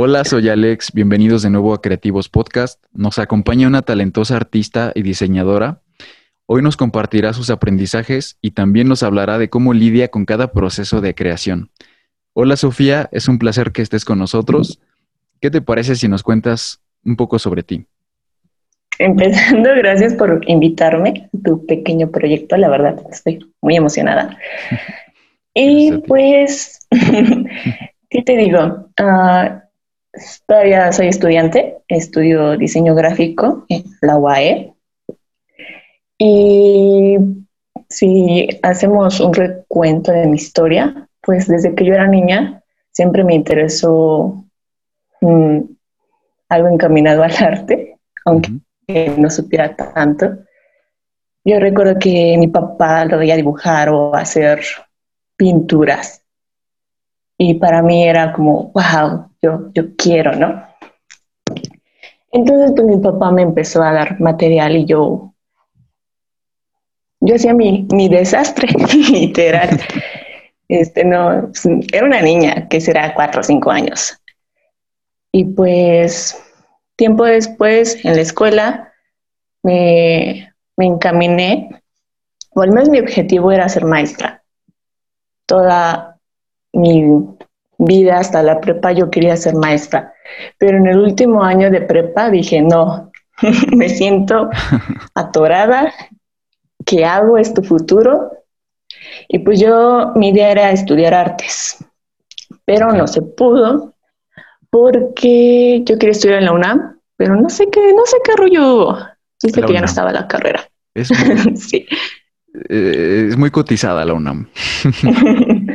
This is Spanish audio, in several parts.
Hola, soy Alex, bienvenidos de nuevo a Creativos Podcast. Nos acompaña una talentosa artista y diseñadora. Hoy nos compartirá sus aprendizajes y también nos hablará de cómo lidia con cada proceso de creación. Hola Sofía, es un placer que estés con nosotros. ¿Qué te parece si nos cuentas un poco sobre ti? Empezando, gracias por invitarme a tu pequeño proyecto, la verdad, estoy muy emocionada. y pues, ¿qué te digo? Uh, Todavía soy estudiante, estudio diseño gráfico en la UAE. Y si hacemos un recuento de mi historia, pues desde que yo era niña siempre me interesó mm, algo encaminado al arte, aunque no supiera tanto. Yo recuerdo que mi papá lo veía dibujar o hacer pinturas. Y para mí era como, wow, yo, yo quiero, ¿no? Entonces, pues mi papá me empezó a dar material y yo, yo hacía mi, mi desastre, literal. Este, no, pues, era una niña que será cuatro o cinco años. Y pues, tiempo después, en la escuela, me, me encaminé, o al menos mi objetivo era ser maestra. Toda mi vida hasta la prepa yo quería ser maestra, pero en el último año de prepa dije, no, me siento atorada, ¿qué hago? ¿Es tu futuro? Y pues yo, mi idea era estudiar artes, pero no se pudo porque yo quería estudiar en la UNAM, pero no sé qué, no sé qué rollo Dice que ya no estaba la carrera. Es muy, sí. Eh, es muy cotizada la UNAM.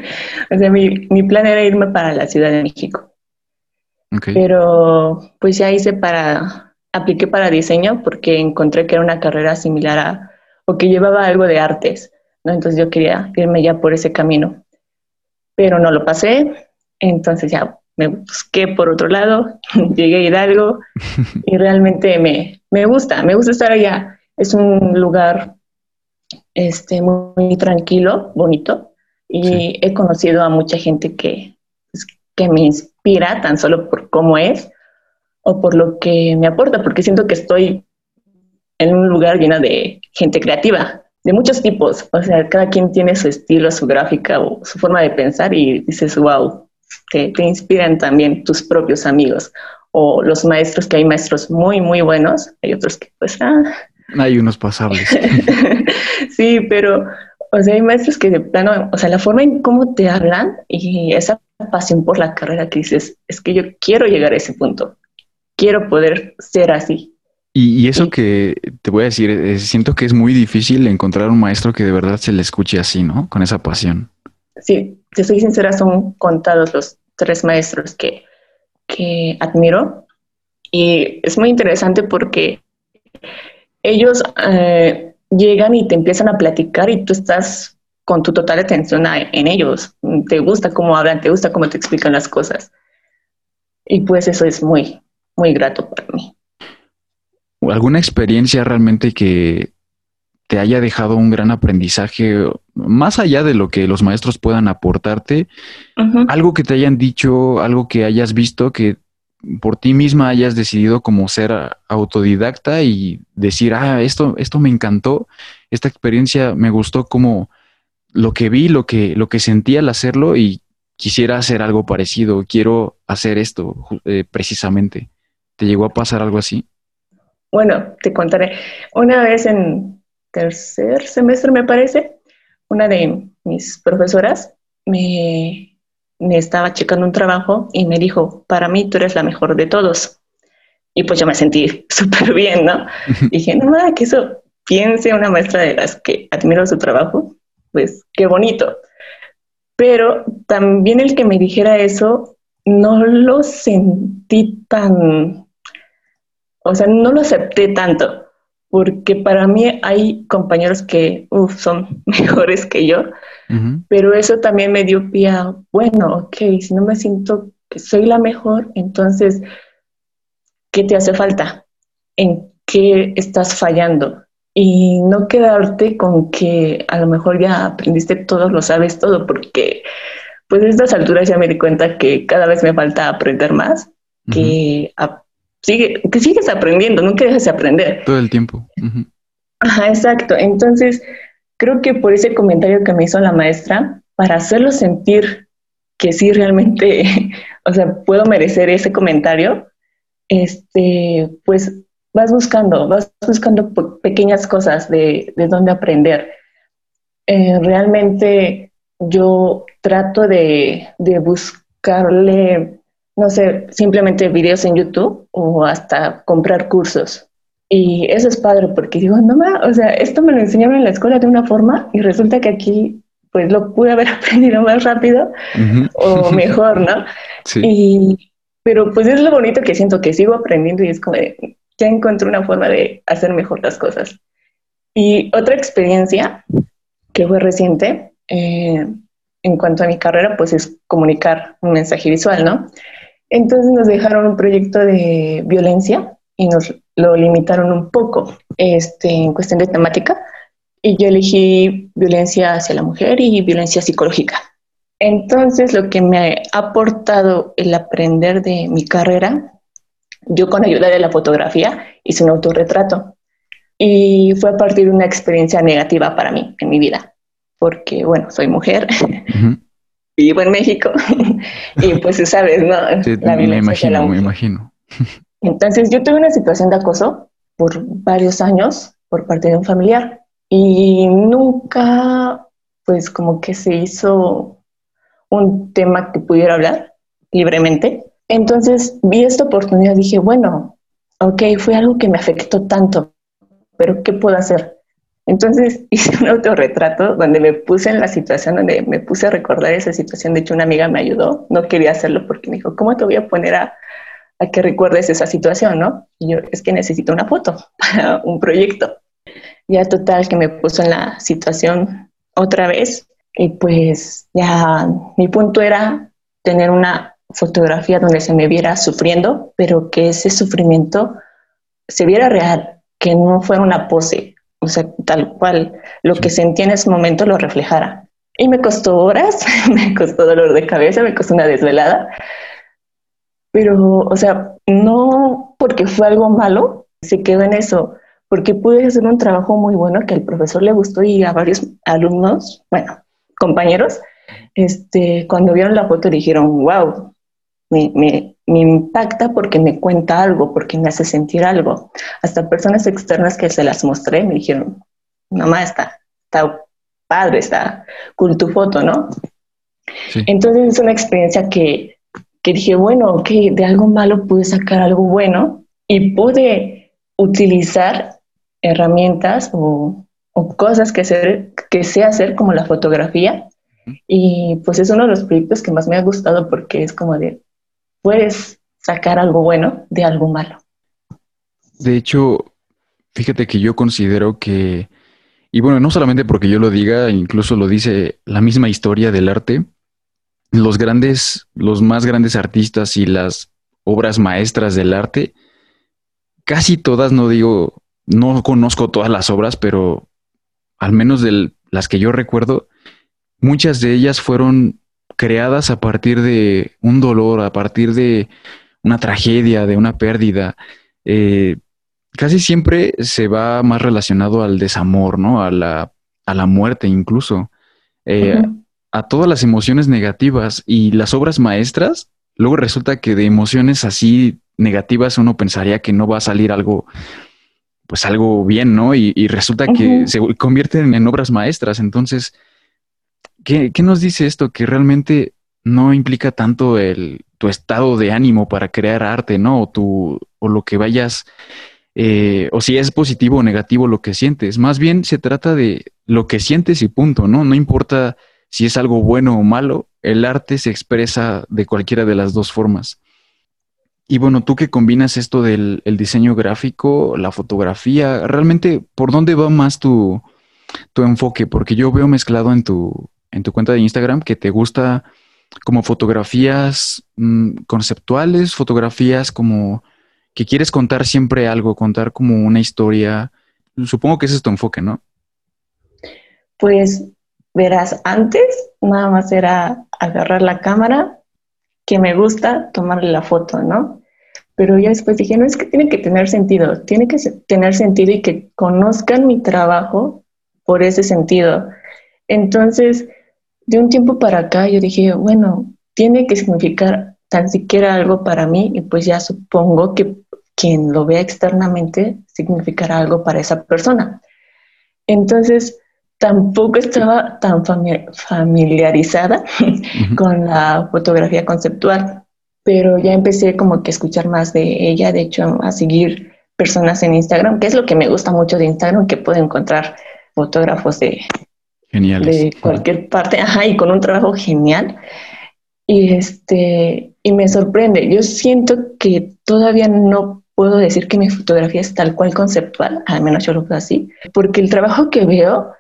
O sea, mi, mi, plan era irme para la Ciudad de México. Pero pues ya hice para, apliqué para diseño porque encontré que era una carrera similar a, o que llevaba algo de artes, ¿no? Entonces yo quería irme ya por ese camino. Pero no lo pasé, entonces ya me busqué por otro lado, llegué a Hidalgo y realmente me, me gusta, me gusta estar allá. Es un lugar este, muy tranquilo, bonito, y he conocido a mucha gente que, pues, que me inspira tan solo por cómo es o por lo que me aporta, porque siento que estoy en un lugar lleno de gente creativa, de muchos tipos. O sea, cada quien tiene su estilo, su gráfica o su forma de pensar y dices, wow, te, te inspiran también tus propios amigos o los maestros, que hay maestros muy, muy buenos, hay otros que pues... Ah. Hay unos pasables. sí, pero o sea, hay maestros que de plano, o sea, la forma en cómo te hablan y esa pasión por la carrera que dices, es que yo quiero llegar a ese punto, quiero poder ser así. Y, eso que te voy a decir, eh, siento que es muy difícil encontrar un maestro que de verdad se le escuche así, ¿no? Con esa pasión. Sí, te soy sincera, son contados los tres maestros que, que admiro. Y es muy interesante porque ellos eh, llegan y te empiezan a platicar y tú estás con tu total atención en ellos. Te gusta cómo hablan, te gusta cómo te explican las cosas. Y pues eso es muy, muy grato para mí. ¿Alguna experiencia realmente que te haya dejado un gran aprendizaje, más allá de lo que los maestros puedan aportarte? Algo que te hayan dicho, algo que hayas visto que por ti misma hayas decidido como ser autodidacta y decir, ah, esto, esto me encantó, esta experiencia me gustó como lo que vi, lo que, lo que sentí al hacerlo y quisiera hacer algo parecido, quiero hacer esto eh, precisamente. ¿Te llegó a pasar algo así? Bueno, te contaré. Una vez en tercer semestre, me parece, una de mis profesoras me me estaba checando un trabajo y me dijo, para mí tú eres la mejor de todos. Y pues yo me sentí súper bien, ¿no? Dije, no, nada, que eso piense una maestra de las que admiro su trabajo, pues qué bonito. Pero también el que me dijera eso, no lo sentí tan, o sea, no lo acepté tanto porque para mí hay compañeros que son mejores que yo, pero eso también me dio pie a, bueno, ok, si no me siento que soy la mejor, entonces, ¿qué te hace falta? ¿En qué estás fallando? Y no quedarte con que a lo mejor ya aprendiste todo, lo sabes todo, porque pues a estas alturas ya me di cuenta que cada vez me falta aprender más que, sigue, que sigues aprendiendo, nunca dejas de aprender. Todo el tiempo. Ajá, exacto. Entonces, creo que por ese comentario que me hizo la maestra, para hacerlo sentir que sí realmente, o sea, puedo merecer ese comentario, este, pues vas buscando, vas buscando pequeñas cosas de, de dónde aprender. Eh, realmente yo trato de, de, buscarle, no sé, simplemente videos en YouTube o hasta comprar cursos. Y eso es padre porque digo, no, o sea, esto me lo enseñaron en la escuela de una forma y resulta que aquí pues lo pude haber aprendido más rápido o mejor, ¿no? Sí. Y, pero pues es lo bonito que siento que sigo aprendiendo y es como de, ya encontré una forma de hacer mejor las cosas. Y otra experiencia que fue reciente eh, en cuanto a mi carrera, pues es comunicar un mensaje visual, ¿no? Entonces nos dejaron un proyecto de violencia y nos lo limitaron un poco este, en cuestión de temática. Y yo elegí violencia hacia la mujer y violencia psicológica. Entonces, lo que me ha aportado el aprender de mi carrera yo con ayuda de la fotografía hice un autorretrato y fue a partir de una experiencia negativa para mí en mi vida, porque bueno, soy mujer, vivo en México y pues sabes, ¿no? me imagino, me imagino. Entonces yo tuve una situación de acoso por varios años por parte de un familiar y nunca pues como que se hizo un tema que pudiera hablar libremente entonces vi esta oportunidad, dije, bueno, ok, fue algo que me afectó tanto, pero ¿qué puedo hacer? Entonces hice un autorretrato donde me puse en la situación, donde me puse a recordar esa situación. De hecho, una amiga me ayudó, no quería hacerlo porque me dijo, ¿cómo te voy a poner a, que recuerdes esa situación? ¿no? Y yo, es que necesito una foto para un proyecto. Ya total que me puso en la situación otra vez y pues ya mi punto era tener una fotografía donde se me viera sufriendo, pero que ese sufrimiento se viera real, que no fuera una pose, o sea, tal cual lo que sentía en ese momento lo reflejara. Y me costó horas, me costó dolor de cabeza, me costó una desvelada, pero, o sea, no porque fue algo malo, se quedó en eso, porque pude hacer un trabajo muy bueno que al profesor le gustó y a varios alumnos, bueno, compañeros, este, cuando vieron la foto dijeron, wow, me, impacta porque me cuenta algo, porque me hace sentir algo. Hasta personas externas que se las mostré me dijeron, mamá, está, está padre, está cool tu foto, ¿no? Entonces es una experiencia que, que dije, bueno, ok, de algo malo pude sacar algo bueno y pude utilizar herramientas o, o cosas que, hacer, que sé hacer como la fotografía. Y pues es uno de los proyectos que más me ha gustado porque es como de, puedes sacar algo bueno de algo malo. De hecho, fíjate que yo considero que, y bueno, no solamente porque yo lo diga, incluso lo dice la misma historia del arte, los grandes, los más grandes artistas y las obras maestras del arte, casi todas, no digo, no conozco todas las obras, pero al menos de las que yo recuerdo, muchas de ellas fueron creadas a partir de un dolor, a partir de una tragedia, de una pérdida. Eh, casi siempre se va más relacionado al desamor, ¿no? A la, a la muerte incluso, eh, a todas las emociones negativas y las obras maestras. Luego resulta que de emociones así negativas uno pensaría que no va a salir algo, pues algo bien, ¿no? Y, resulta que se convierten en obras maestras. Entonces, ¿Qué, nos dice esto? Que realmente no implica tanto el, tu estado de ánimo para crear arte, ¿no? O, tu, o lo que vayas, eh, o si es positivo o negativo lo que sientes. Más bien se trata de lo que sientes y punto, ¿no? No importa si es algo bueno o malo, el arte se expresa de cualquiera de las dos formas. Y bueno, tú que combinas esto del diseño gráfico, la fotografía, realmente, ¿por dónde va más tu, tu enfoque? Porque yo veo mezclado en tu, en tu cuenta de Instagram que te gusta como fotografías mm, conceptuales, fotografías como que quieres contar siempre algo, contar como una historia. Supongo que ese es tu enfoque, ¿no? Pues verás, antes nada más era agarrar la cámara, que me gusta tomarle la foto, ¿no? pero ya después dije, no, es que tiene que tener sentido, tiene que tener sentido y que conozcan mi trabajo por ese sentido. Entonces, de un tiempo para acá, yo dije, bueno, tiene que significar tan siquiera algo para mí y pues ya supongo que quien lo vea externamente significará algo para esa persona. Entonces, tampoco estaba tan familiarizada con la fotografía conceptual, pero ya empecé como que a escuchar más de ella, de hecho, a seguir personas en Instagram, que es lo que me gusta mucho de Instagram, que puedo encontrar fotógrafos de, de cualquier parte, ajá, y con un trabajo genial. Y este, y me sorprende. Yo siento que todavía no puedo decir que mi fotografía es tal cual conceptual, al menos yo lo veo así, porque el trabajo que veo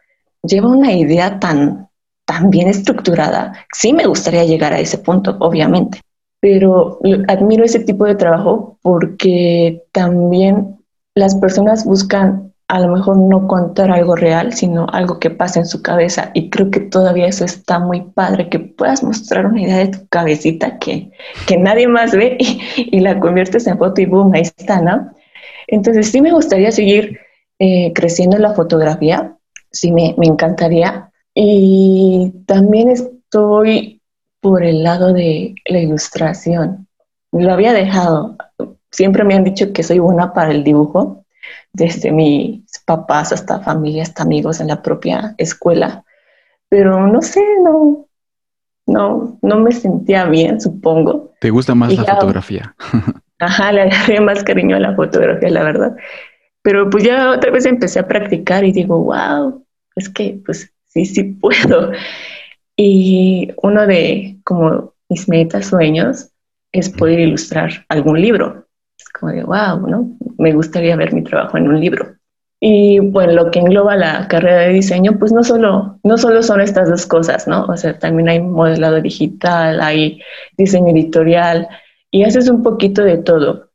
lleva una idea tan, tan bien estructurada. Sí me gustaría llegar a ese punto, obviamente, pero admiro ese tipo de trabajo porque también las personas buscan a lo mejor no contar algo real, sino algo que pasa en su cabeza. Y creo que todavía eso está muy padre, que puedas mostrar una idea de tu cabecita que, que nadie más ve y, la conviertes en foto y boom, ahí está, ¿no? Entonces sí me gustaría seguir eh, creciendo en la fotografía, sí me, me encantaría. Y también estoy por el lado de la ilustración. Lo había dejado. Siempre me han dicho que soy buena para el dibujo, desde mis papás hasta familia, hasta amigos en la propia escuela. Pero no sé, no, no, no me sentía bien, supongo. ¿Te gusta más la fotografía? Ajá, le agarré más cariño a la fotografía, la verdad. Pero pues ya otra vez empecé a practicar y digo, wow, es que pues sí, sí puedo. Y uno de como mis metas, sueños, es poder ilustrar algún libro como de, wow, ¿no? Me gustaría ver mi trabajo en un libro. Y bueno, lo que engloba la carrera de diseño, pues no solo, no solo son estas dos cosas, ¿no? O sea, también hay modelado digital, hay diseño editorial y haces un poquito de todo.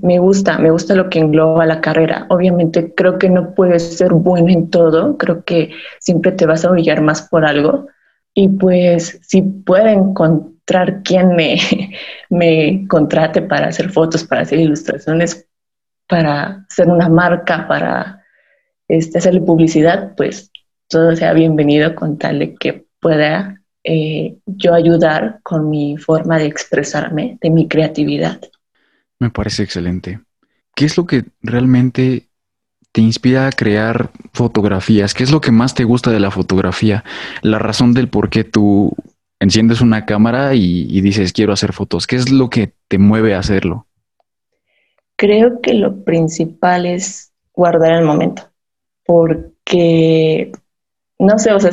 Me gusta, me gusta lo que engloba la carrera. Obviamente creo que no puedes ser bueno en todo, creo que siempre te vas a brillar más por algo. Y pues si pueden con quien me, me contrate para hacer fotos, para hacer ilustraciones, para hacer una marca, para este, hacerle publicidad, pues todo sea bienvenido con tal de que pueda eh, yo ayudar con mi forma de expresarme, de mi creatividad. Me parece excelente. ¿Qué es lo que realmente te inspira a crear fotografías? ¿Qué es lo que más te gusta de la fotografía? La razón del por qué tú enciendes una cámara y, dices, quiero hacer fotos. ¿Qué es lo que te mueve a hacerlo? Creo que lo principal es guardar el momento, porque, no sé, o sea,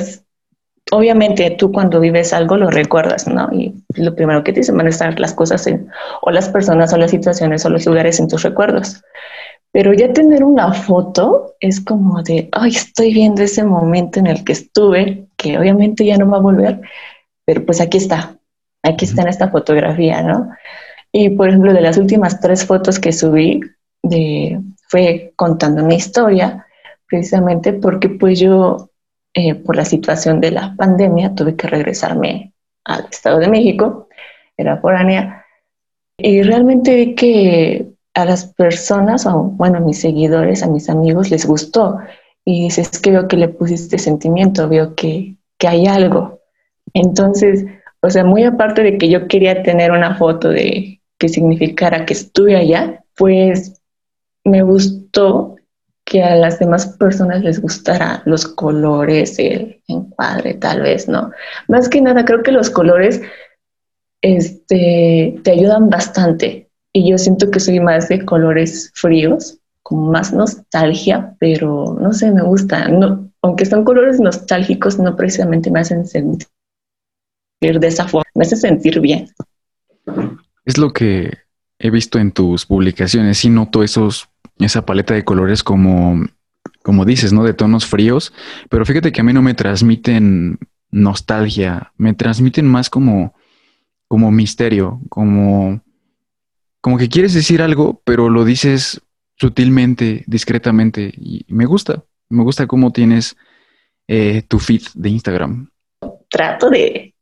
obviamente tú cuando vives algo lo recuerdas, ¿no? Y lo primero que te dicen van a estar las cosas en, o las personas o las situaciones o los lugares en tus recuerdos. Pero ya tener una foto es como de, ay, estoy viendo ese momento en el que estuve, que obviamente ya no va a volver, pero pues aquí está, aquí está en esta fotografía, ¿no? Y por ejemplo, de las últimas tres fotos que subí, de, fue contando mi historia, precisamente porque pues yo, eh, por la situación de la pandemia, tuve que regresarme al Estado de México, era foránea, y realmente vi que a las personas, o bueno, a mis seguidores, a mis amigos, les gustó. Y dices, es que veo que le pusiste sentimiento, veo que, que hay algo. Entonces, o sea, muy aparte de que yo quería tener una foto de que significara que estuve allá, pues me gustó que a las demás personas les gustara los colores, el encuadre, tal vez, ¿no? Más que nada, creo que los colores este, te ayudan bastante. Y yo siento que soy más de colores fríos, con más nostalgia, pero no sé, me gusta. No, aunque son colores nostálgicos, no precisamente me hacen sentir de esa forma, me hace sentir bien. Es lo que he visto en tus publicaciones, y noto esos, esa paleta de colores como, como dices, ¿no? De tonos fríos, pero fíjate que a mí no me transmiten nostalgia, me transmiten más como, como misterio, como, como que quieres decir algo, pero lo dices sutilmente, discretamente, y me gusta, me gusta cómo tienes eh, tu feed de Instagram trato de,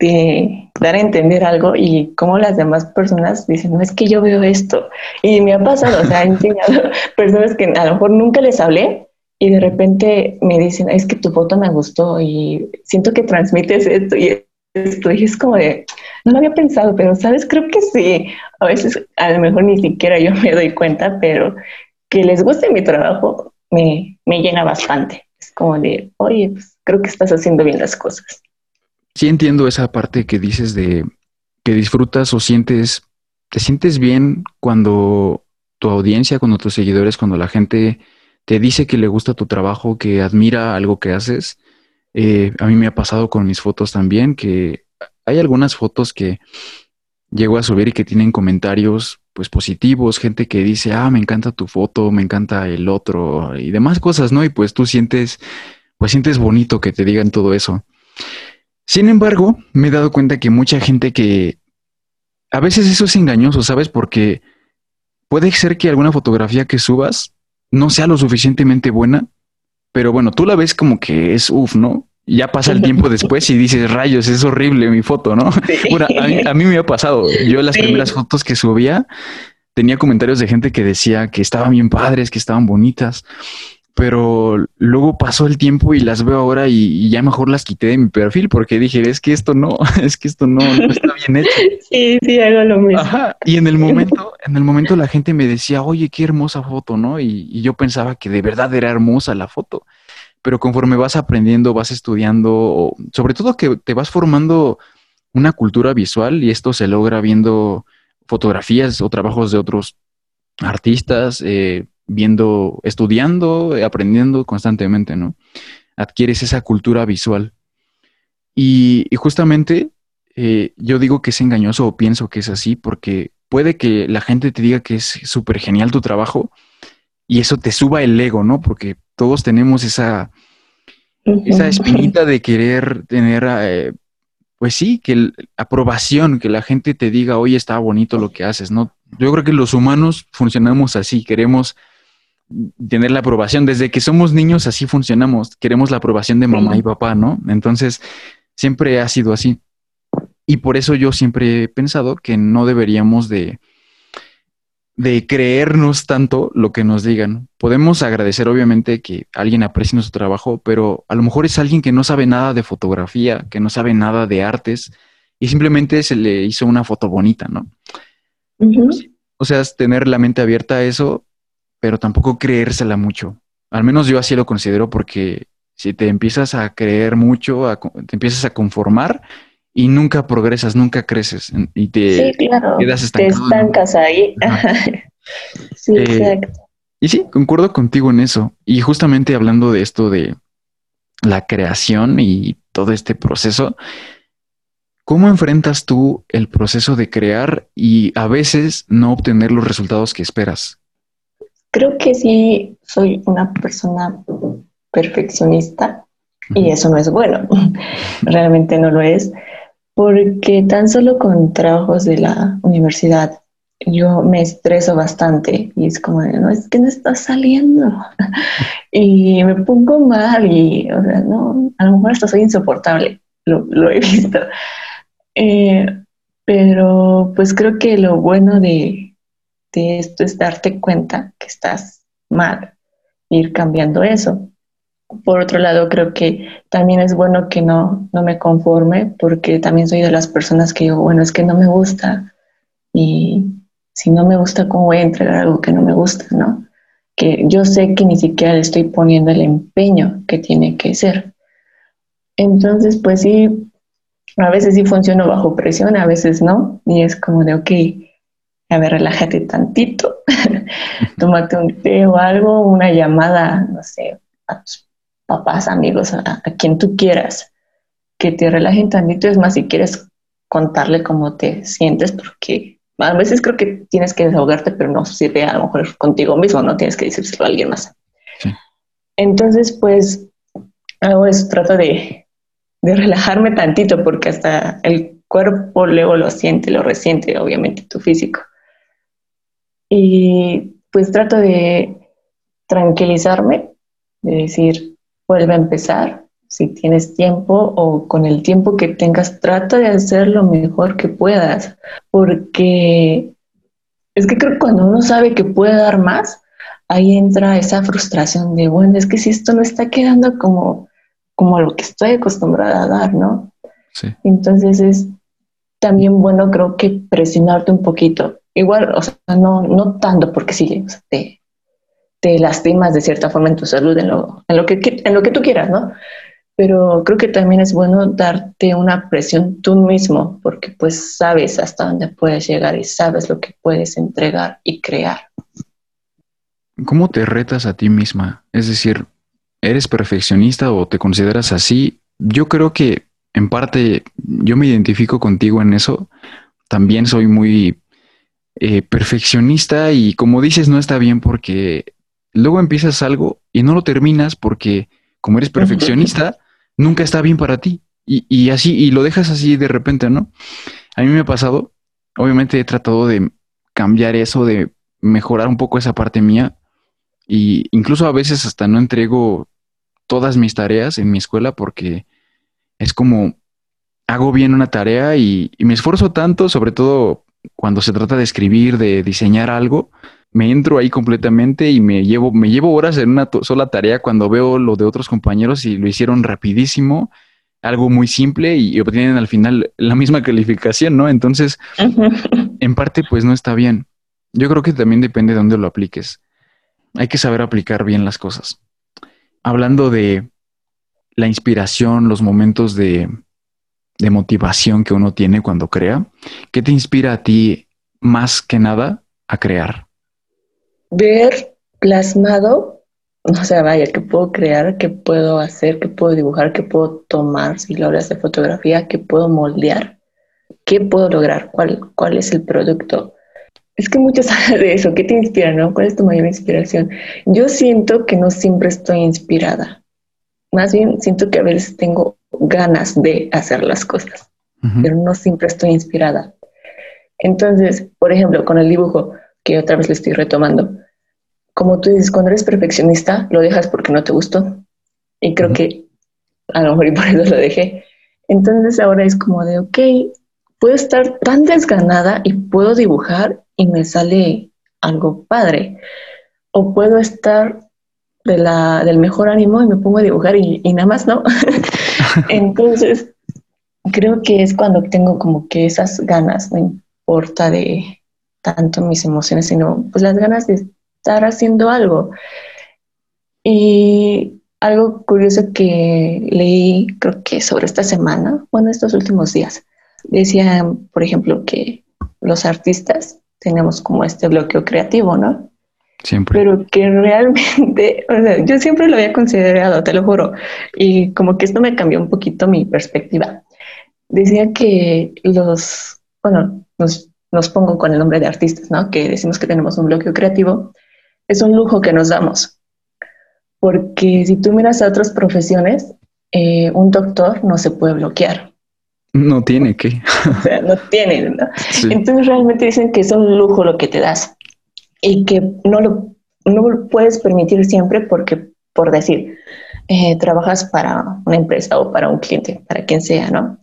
dar a entender algo y como las demás personas dicen, no es que yo veo esto. Y me ha pasado, o sea, he enseñado personas que a lo mejor nunca les hablé y de repente me dicen, es que tu foto me gustó y siento que transmites esto y esto. Y es como de, no lo había pensado, pero sabes, creo que sí. A veces a lo mejor ni siquiera yo me doy cuenta, pero que les guste mi trabajo me, me llena bastante. Es como de, oye, pues creo que estás haciendo bien las cosas sí entiendo esa parte que dices de que disfrutas o sientes, te sientes bien cuando tu audiencia, cuando tus seguidores, cuando la gente te dice que le gusta tu trabajo, que admira algo que haces. Eh, a mí me ha pasado con mis fotos también, que hay algunas fotos que llego a subir y que tienen comentarios pues positivos, gente que dice, ah, me encanta tu foto, me encanta el otro y demás cosas, ¿no? Y pues tú sientes, pues sientes bonito que te digan todo eso. Sin embargo, me he dado cuenta que mucha gente que a veces eso es engañoso, ¿sabes? Porque puede ser que alguna fotografía que subas no sea lo suficientemente buena, pero bueno, tú la ves como que es uff, ¿no? ya pasa el tiempo después y dices, rayos, es horrible mi foto, ¿no? Bueno, a mí, me ha pasado. Yo las primeras fotos que subía tenía comentarios de gente que decía que estaban bien padres, que estaban bonitas pero luego pasó el tiempo y las veo ahora y, ya mejor las quité de mi perfil porque dije, es que esto no, es que esto no, está bien hecho. Sí, sí, hago lo mismo. Y en el momento, en el momento la gente me decía, oye, qué hermosa foto, ¿no? Y, y yo pensaba que de verdad era hermosa la foto. Pero conforme vas aprendiendo, vas estudiando, sobre todo que te vas formando una cultura visual y esto se logra viendo fotografías o trabajos de otros artistas, eh, viendo, estudiando, aprendiendo constantemente, ¿no? Adquieres esa cultura visual. Y, justamente eh, yo digo que es engañoso o pienso que es así porque puede que la gente te diga que es súper genial tu trabajo y eso te suba el ego, ¿no? Porque todos tenemos esa, esa espinita de querer tener, eh, pues sí, que la aprobación, que la gente te diga, oye, está bonito lo que haces, ¿no? Yo creo que los humanos funcionamos así, queremos tener la aprobación. Desde que somos niños así funcionamos, queremos la aprobación de mamá y papá, ¿no? Entonces, siempre ha sido así. Y por eso yo siempre he pensado que no deberíamos de, de creernos tanto lo que nos digan. Podemos agradecer obviamente que alguien aprecie nuestro trabajo, pero a lo mejor es alguien que no sabe nada de fotografía, que no sabe nada de artes y simplemente se le hizo una foto bonita, ¿no? O sea, tener la mente abierta a eso pero tampoco creérsela mucho. Al menos yo así lo considero porque si te empiezas a creer mucho, te empiezas a conformar y nunca progresas, nunca creces y te quedas estancado. Te estancas ahí. sí, eh, exacto. Y sí, concuerdo contigo en eso. Y justamente hablando de esto de la creación y todo este proceso, ¿cómo enfrentas tú el proceso de crear y a veces no obtener los resultados que esperas? Creo que sí soy una persona perfeccionista y eso no es bueno, realmente no lo es, porque tan solo con trabajos de la universidad yo me estreso bastante y es como, no, es que no está saliendo y me pongo mal y, o sea, no, a lo mejor hasta soy insoportable, lo, he visto. Eh, pero pues creo que lo bueno de, esto es darte cuenta que estás mal, ir cambiando eso. Por otro lado, creo que también es bueno que no, no me conforme, porque también soy de las personas que digo, bueno, es que no me gusta, y si no me gusta, ¿cómo voy a entregar algo que no me gusta, no? Que yo sé que ni siquiera le estoy poniendo el empeño que tiene que ser. Entonces, pues sí, a veces sí funciono bajo presión, a veces no, y es como de, ok, a ver, relájate tantito, tómate un té o algo, una llamada, no sé, a tus papás, amigos, a, quien tú quieras, que te relajen tantito. Es más, si quieres contarle cómo te sientes, porque a veces creo que tienes que desahogarte, pero no sirve a lo mejor contigo mismo, no tienes que decírselo a alguien más. Entonces, pues, hago eso, trato de, de relajarme tantito, porque hasta el cuerpo luego lo siente, lo resiente, obviamente, tu físico. Y pues trato de tranquilizarme, de decir, vuelve a empezar, si tienes tiempo o con el tiempo que tengas, trata de hacer lo mejor que puedas, porque es que creo que cuando uno sabe que puede dar más, ahí entra esa frustración de, bueno, es que si esto no está quedando como, como lo que estoy acostumbrada a dar, ¿no? Sí. Entonces es también bueno, creo que presionarte un poquito. Igual, o sea, no, no tanto porque sí, te, te lastimas de cierta forma en tu salud, en lo, en lo, que, en lo que tú quieras, ¿no? Pero creo que también es bueno darte una presión tú mismo, porque pues sabes hasta dónde puedes llegar y sabes lo que puedes entregar y crear. ¿Cómo te retas a ti misma? Es decir, ¿eres perfeccionista o te consideras así? Yo creo que en parte yo me identifico contigo en eso. También soy muy eh, perfeccionista y como dices, no está bien porque luego empiezas algo y no lo terminas porque como eres perfeccionista, nunca está bien para ti. Y, y así, y lo dejas así de repente, ¿no? A mí me ha pasado, obviamente he tratado de cambiar eso, de mejorar un poco esa parte mía, y incluso a veces hasta no entrego todas mis tareas en mi escuela porque es como hago bien una tarea y, me esfuerzo tanto, sobre todo cuando se trata de escribir, de diseñar algo, me entro ahí completamente y me llevo, me llevo horas en una sola tarea cuando veo lo de otros compañeros y lo hicieron rapidísimo, algo muy simple y obtienen al final la misma calificación, ¿no? Entonces, en parte, pues no está bien. Yo creo que también depende de dónde lo apliques. Hay que saber aplicar bien las cosas. Hablando de la inspiración, los momentos de, motivación que uno tiene cuando crea, ¿qué te inspira a ti más que nada a crear? Ver plasmado, o sea, vaya, que puedo crear, que puedo hacer, que puedo dibujar, que puedo tomar, si lo hablas de fotografía, que puedo moldear, qué puedo lograr, cuál, cuál es el producto es que muchos hablan de eso. ¿Qué te inspira, no? ¿Cuál es tu mayor inspiración? Yo siento que no siempre estoy inspirada. Más bien siento que a veces tengo ganas de hacer las cosas, pero no siempre estoy inspirada. Entonces, por ejemplo, con el dibujo, que otra vez le estoy retomando, como tú dices, cuando eres perfeccionista, lo dejas porque no te gustó. Y creo que a lo mejor y por eso lo dejé. Entonces ahora es como de, ok, puedo estar tan desganada y puedo dibujar y me sale algo padre. O puedo estar de la, del mejor ánimo y me pongo a dibujar y, nada más, ¿no? Entonces, creo que es cuando tengo como que esas ganas, no importa de tanto mis emociones, sino pues las ganas de estar haciendo algo. Y algo curioso que leí, creo que sobre esta semana, bueno, estos últimos días, decían, por ejemplo, que los artistas tenemos como este bloqueo creativo, ¿no? Siempre. Pero que realmente, o sea, yo siempre lo había considerado, te lo juro, y como que esto me cambió un poquito mi perspectiva. Decía que los, bueno, nos, nos pongo con el nombre de artistas, ¿no? Que decimos que tenemos un bloqueo creativo, es un lujo que nos damos. Porque si tú miras a otras profesiones, eh, un doctor no se puede bloquear. No tiene que. o sea, no tiene. ¿no? Entonces realmente dicen que es un lujo lo que te das y que no lo, no lo puedes permitir siempre porque, por decir, eh, trabajas para una empresa o para un cliente, para quien sea, ¿no?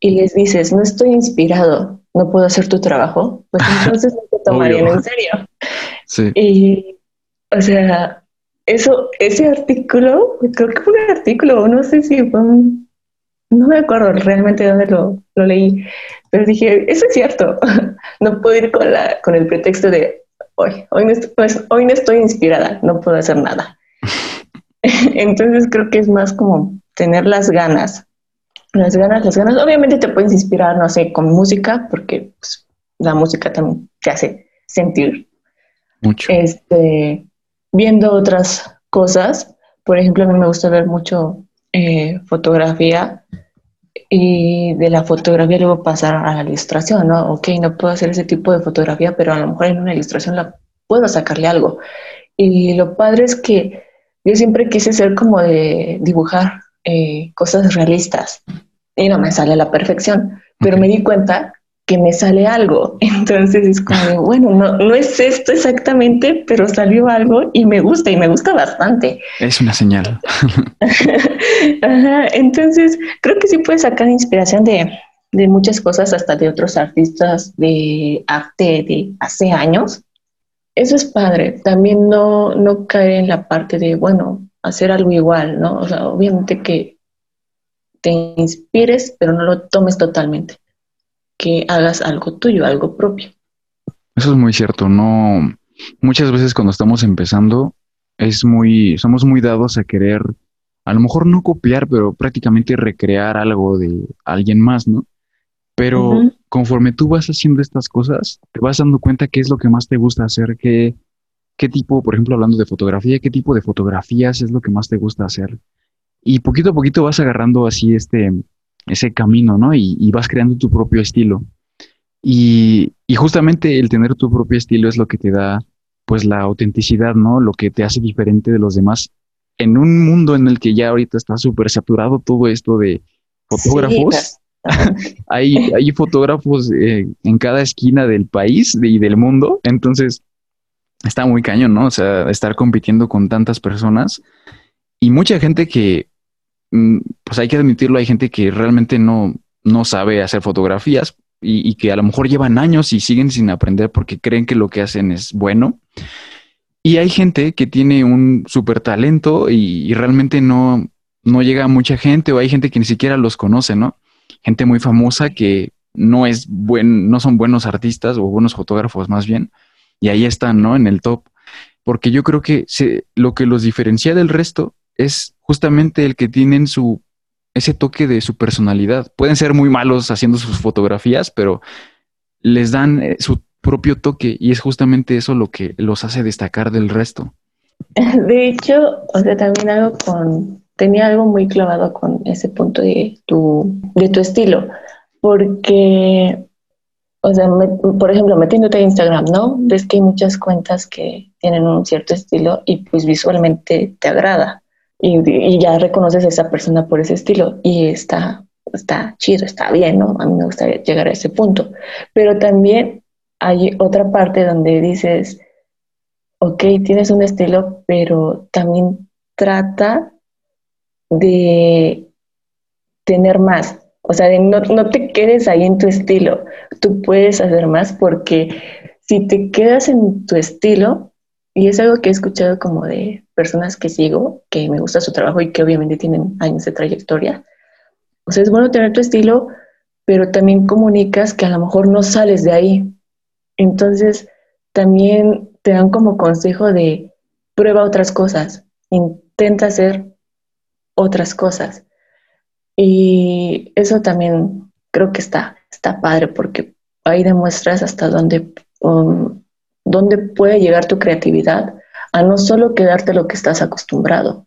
Y les dices, no estoy inspirado, no puedo hacer tu trabajo, pues entonces no te tomarían en serio. Sí. Y, o sea, eso, ese artículo, creo que fue un artículo, no sé si fue un no me acuerdo realmente dónde lo, leí, pero dije, eso es cierto, no puedo ir con, la, con el pretexto de hoy, hoy no, estoy, pues, hoy no estoy inspirada, no puedo hacer nada. Entonces creo que es más como tener las ganas, las ganas, las ganas. Obviamente te puedes inspirar, no sé, con música, porque pues, la música también te hace sentir mucho. Este, viendo otras cosas, por ejemplo, a mí me gusta ver mucho eh, fotografía y de la fotografía luego pasar a la ilustración, ¿no? Ok, no puedo hacer ese tipo de fotografía, pero a lo mejor en una ilustración la puedo sacarle algo. Y lo padre es que yo siempre quise ser como de dibujar eh, cosas realistas y no me sale a la perfección, pero me di cuenta que me sale algo. Entonces es como, bueno, no, no es esto exactamente, pero salió algo y me gusta y me gusta bastante. Es una señal. Ajá, entonces creo que sí puedes sacar inspiración de, de muchas cosas, hasta de otros artistas de arte de hace años. Eso es padre. También no, no caer en la parte de, bueno, hacer algo igual, ¿no? O sea, obviamente que te inspires, pero no lo tomes totalmente. Que hagas algo tuyo, algo propio. Eso es muy cierto. No, muchas veces cuando estamos empezando, es muy, somos muy dados a querer, a lo mejor no copiar, pero prácticamente recrear algo de alguien más, ¿no? Pero conforme tú vas haciendo estas cosas, te vas dando cuenta qué es lo que más te gusta hacer, qué, qué tipo, por ejemplo, hablando de fotografía, qué tipo de fotografías es lo que más te gusta hacer. Y poquito a poquito vas agarrando así este, ese camino, ¿no? Y, vas creando tu propio estilo. Y, y, justamente el tener tu propio estilo es lo que te da, pues, la autenticidad, ¿no? Lo que te hace diferente de los demás. En un mundo en el que ya ahorita está súper saturado todo esto de fotógrafos, hay, hay fotógrafos eh, en cada esquina del país y del mundo, entonces está muy cañón, ¿no? O sea, estar compitiendo con tantas personas y mucha gente que, pues hay que admitirlo, hay gente que realmente no, no sabe hacer fotografías y, que a lo mejor llevan años y siguen sin aprender porque creen que lo que hacen es bueno. Y hay gente que tiene un súper talento y, y, realmente no, no llega a mucha gente o hay gente que ni siquiera los conoce, ¿no? gente muy famosa que no es buen, no son buenos artistas o buenos fotógrafos más bien, y ahí están, ¿no? En el top. Porque yo creo que lo que los diferencia del resto es justamente el que tienen su ese toque de su personalidad. Pueden ser muy malos haciendo sus fotografías, pero les dan eh, su propio toque y es justamente eso lo que los hace destacar del resto. De hecho, o sea, también algo con tenía algo muy clavado con ese punto de tu, de tu estilo, porque, o sea, por ejemplo, metiéndote a Instagram, ¿no? Ves que hay muchas cuentas que tienen un cierto estilo y pues visualmente te agrada y, ya reconoces a esa persona por ese estilo y está, está chido, está bien, ¿no? A mí me gustaría llegar a ese punto, pero también hay otra parte donde dices, ok, tienes un estilo, pero también trata de tener más. O sea, no, no, te quedes ahí en tu estilo. Tú puedes hacer más porque si te quedas en tu estilo, y es algo que he escuchado como de personas que sigo, que me gusta su trabajo y que obviamente tienen años de trayectoria. O sea, es bueno tener tu estilo, pero también comunicas que a lo mejor no sales de ahí. Entonces, también te dan como consejo de prueba otras cosas, intenta hacer otras cosas. Y eso también creo que está, está padre porque ahí demuestras hasta dónde, um, dónde puede llegar tu creatividad a no solo quedarte lo que estás acostumbrado.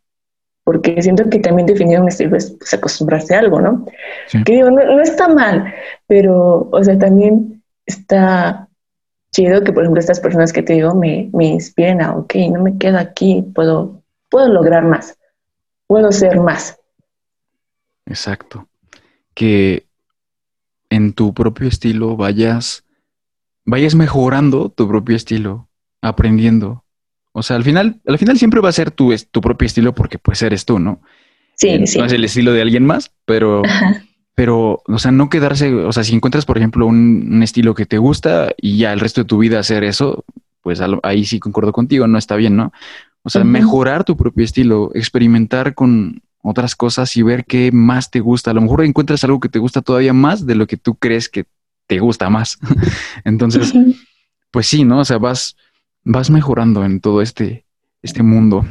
Porque siento que también definir un estilo es pues, acostumbrarse a algo, ¿no? Que digo, no, está mal, pero, o sea, también está chido que, por ejemplo, estas personas que te digo me, me inspiren a, ok, no me quedo aquí, puedo, puedo lograr más puedo ser más. Exacto. Que en tu propio estilo vayas, vayas mejorando tu propio estilo, aprendiendo. O sea, al final, al final siempre va a ser tu, tu propio estilo porque pues eres tú, ¿no? Sí, eh, sí. No es el estilo de alguien más, pero, pero, o sea, no quedarse, o sea, si encuentras, por ejemplo, un, estilo que te gusta y ya el resto de tu vida hacer eso, pues ahí sí concuerdo contigo, no está bien, ¿no? O sea, mejorar tu propio estilo, experimentar con otras cosas y ver qué más te gusta. A lo mejor encuentras algo que te gusta todavía más de lo que tú crees que te gusta más. Entonces, pues sí, ¿no? O sea, vas, vas mejorando en todo este, este mundo.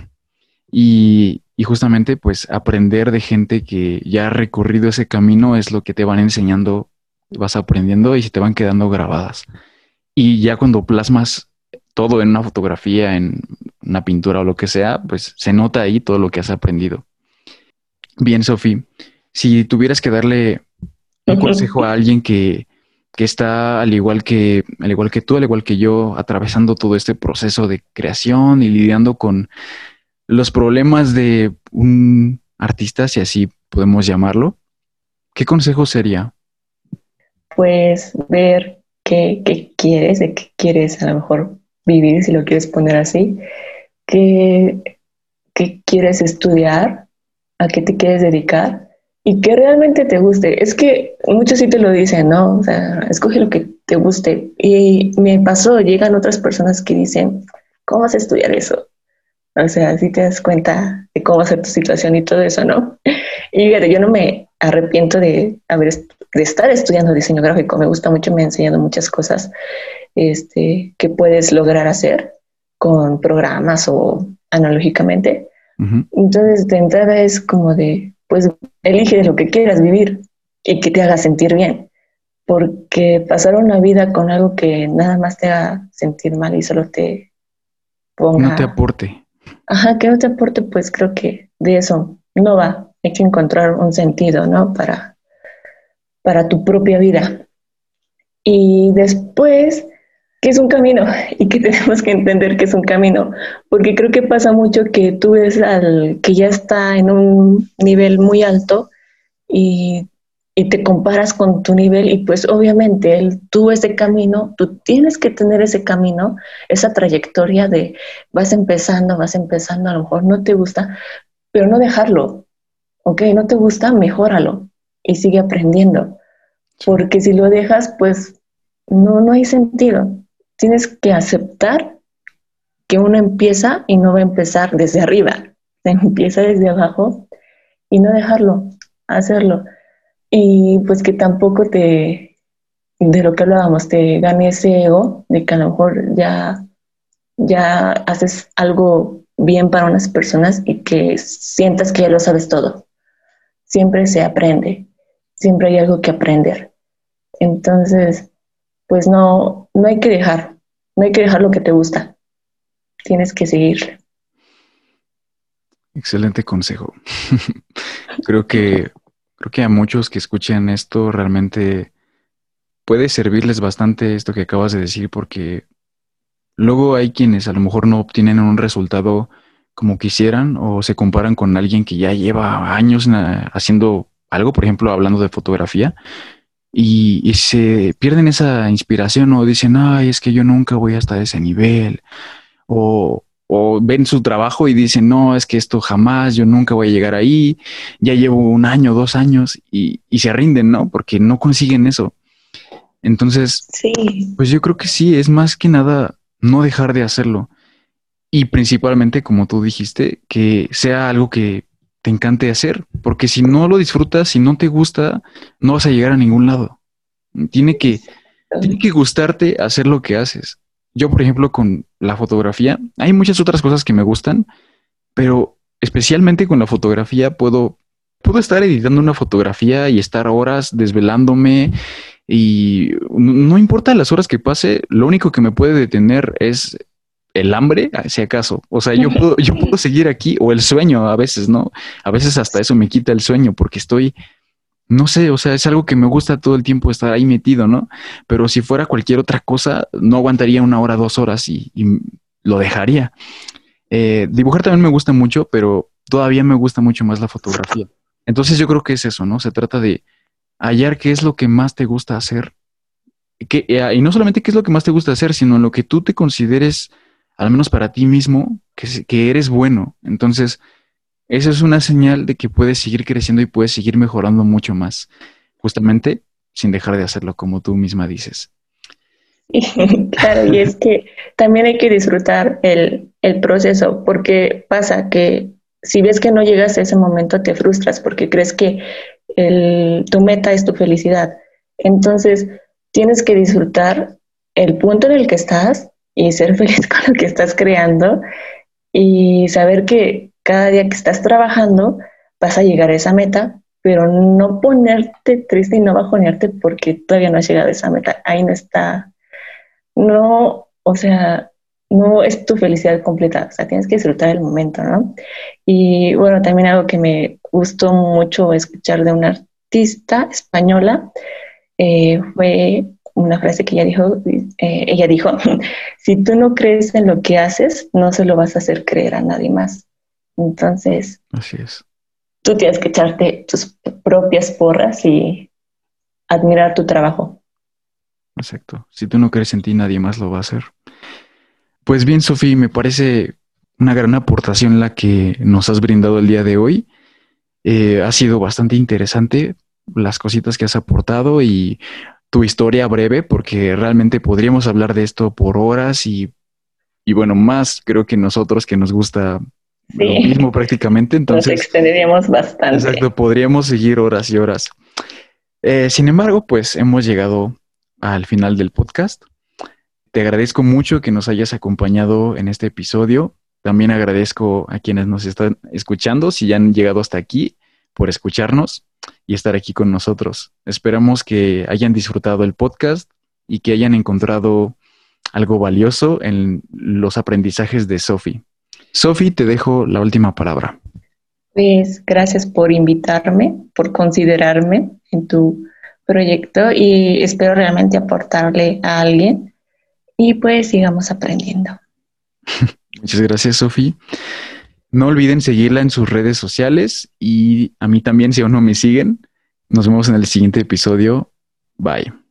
Y, y justamente, pues, aprender de gente que ya ha recorrido ese camino es lo que te van enseñando, vas aprendiendo y se te van quedando grabadas. Y ya cuando plasmas todo en una fotografía, en una pintura o lo que sea, pues se nota ahí todo lo que has aprendido. Bien, Sofi, si tuvieras que darle un consejo a alguien que, que, está al igual que, al igual que tú, al igual que yo, atravesando todo este proceso de creación y lidiando con los problemas de un artista, si así podemos llamarlo, ¿qué consejo sería? pues ver qué, qué quieres, de qué quieres a lo mejor vivir, si lo quieres poner así, qué, qué quieres estudiar, a qué te quieres dedicar y que realmente te guste. Es que muchos sí te lo dicen, ¿no? O sea, escoge lo que te guste. Y me pasó, llegan otras personas que dicen, ¿cómo vas a estudiar eso? O sea, si te das cuenta de cómo va a ser tu situación y todo eso, ¿no? Y fíjate, yo no me arrepiento de haber de estar estudiando diseño gráfico. Me gusta mucho, me ha enseñado muchas cosas este, que puedes lograr hacer con programas o analógicamente. Entonces, de entrada es como de, pues, elige lo que quieras vivir y que te haga sentir bien. Porque pasar una vida con algo que nada más te haga sentir mal y solo te ponga... No te aporte. Ajá, que no te aporte, pues creo que de eso no va. Hay que encontrar un sentido, ¿no? Para, para tu propia vida. Y después, que es un camino y que tenemos que entender que es un camino, porque creo que pasa mucho que tú ves al que ya está en un nivel muy alto y, y te comparas con tu nivel y pues obviamente el, tú ese camino, tú tienes que tener ese camino, esa trayectoria de vas empezando, vas empezando, a lo mejor no te gusta, pero no dejarlo, ¿ok? No te gusta, mejóralo y sigue aprendiendo, porque si lo dejas, pues no, no hay sentido tienes que aceptar que uno empieza y no va a empezar desde arriba, se empieza desde abajo y no dejarlo, hacerlo. Y pues que tampoco te, de lo que hablábamos, te gane ese ego de que a lo mejor ya, ya haces algo bien para unas personas y que sientas que ya lo sabes todo. Siempre se aprende, siempre hay algo que aprender. Entonces, pues no, no hay que dejar, no hay que dejar lo que te gusta. Tienes que seguir. Excelente consejo. creo que creo que a muchos que escuchan esto realmente puede servirles bastante esto que acabas de decir porque luego hay quienes a lo mejor no obtienen un resultado como quisieran o se comparan con alguien que ya lleva años haciendo algo, por ejemplo, hablando de fotografía y, se pierden esa inspiración o dicen, ay, es que yo nunca voy hasta ese nivel. O, o ven su trabajo y dicen, no, es que esto jamás, yo nunca voy a llegar ahí, ya llevo un año, dos años y, y se rinden, ¿no? Porque no consiguen eso. Entonces, sí. pues yo creo que sí, es más que nada no dejar de hacerlo. Y principalmente, como tú dijiste, que sea algo que te encante hacer, porque si no lo disfrutas, si no te gusta, no vas a llegar a ningún lado. Tiene que, tiene que gustarte hacer lo que haces. Yo, por ejemplo, con la fotografía, hay muchas otras cosas que me gustan, pero especialmente con la fotografía puedo, puedo estar editando una fotografía y estar horas desvelándome y no importa las horas que pase, lo único que me puede detener es el hambre, si acaso. O sea, yo puedo, yo puedo seguir aquí, o el sueño a veces, ¿no? A veces hasta eso me quita el sueño porque estoy, no sé, o sea, es algo que me gusta todo el tiempo estar ahí metido, ¿no? Pero si fuera cualquier otra cosa, no aguantaría una hora, dos horas y, lo dejaría. Eh, dibujar también me gusta mucho, pero todavía me gusta mucho más la fotografía. Entonces yo creo que es eso, ¿no? Se trata de hallar qué es lo que más te gusta hacer. Que, eh, y no solamente qué es lo que más te gusta hacer, sino lo que tú te consideres al menos para ti mismo, que, que eres bueno. Entonces, eso es una señal de que puedes seguir creciendo y puedes seguir mejorando mucho más, justamente sin dejar de hacerlo, como tú misma dices. claro, y es que también hay que disfrutar el, el, proceso, porque pasa que si ves que no llegas a ese momento, te frustras porque crees que el, tu meta es tu felicidad. Entonces, tienes que disfrutar el punto en el que estás y ser feliz con lo que estás creando y saber que cada día que estás trabajando vas a llegar a esa meta, pero no ponerte triste y no bajonearte porque todavía no has llegado a esa meta. Ahí no está, no, o sea, no es tu felicidad completa, o sea, tienes que disfrutar el momento, ¿no? Y bueno, también algo que me gustó mucho escuchar de una artista española eh, fue una frase que ella dijo, eh, ella dijo, si tú no crees en lo que haces, no se lo vas a hacer creer a nadie más. Entonces, así es. Tú tienes que echarte tus propias porras y admirar tu trabajo. exacto. Si tú no crees en ti, nadie más lo va a hacer. Pues bien, Sofía, me parece una gran aportación la que nos has brindado el día de hoy. Eh, ha sido bastante interesante las cositas que has aportado y tu historia breve, porque realmente podríamos hablar de esto por horas y, y bueno, más creo que nosotros que nos gusta lo mismo prácticamente. Entonces, nos extenderíamos bastante. Exacto, podríamos seguir horas y horas. Eh, sin embargo, pues hemos llegado al final del podcast. Te agradezco mucho que nos hayas acompañado en este episodio. También agradezco a quienes nos están escuchando, si ya han llegado hasta aquí, por escucharnos y estar aquí con nosotros. Esperamos que hayan disfrutado el podcast y que hayan encontrado algo valioso en los aprendizajes de Sophie. Sophie, te dejo la última palabra. Pues gracias por invitarme, por considerarme en tu proyecto y espero realmente aportarle a alguien y pues sigamos aprendiendo. Muchas gracias, Sofi. No olviden seguirla en sus redes sociales y a mí también si aún no me siguen. Nos vemos en el siguiente episodio. Bye.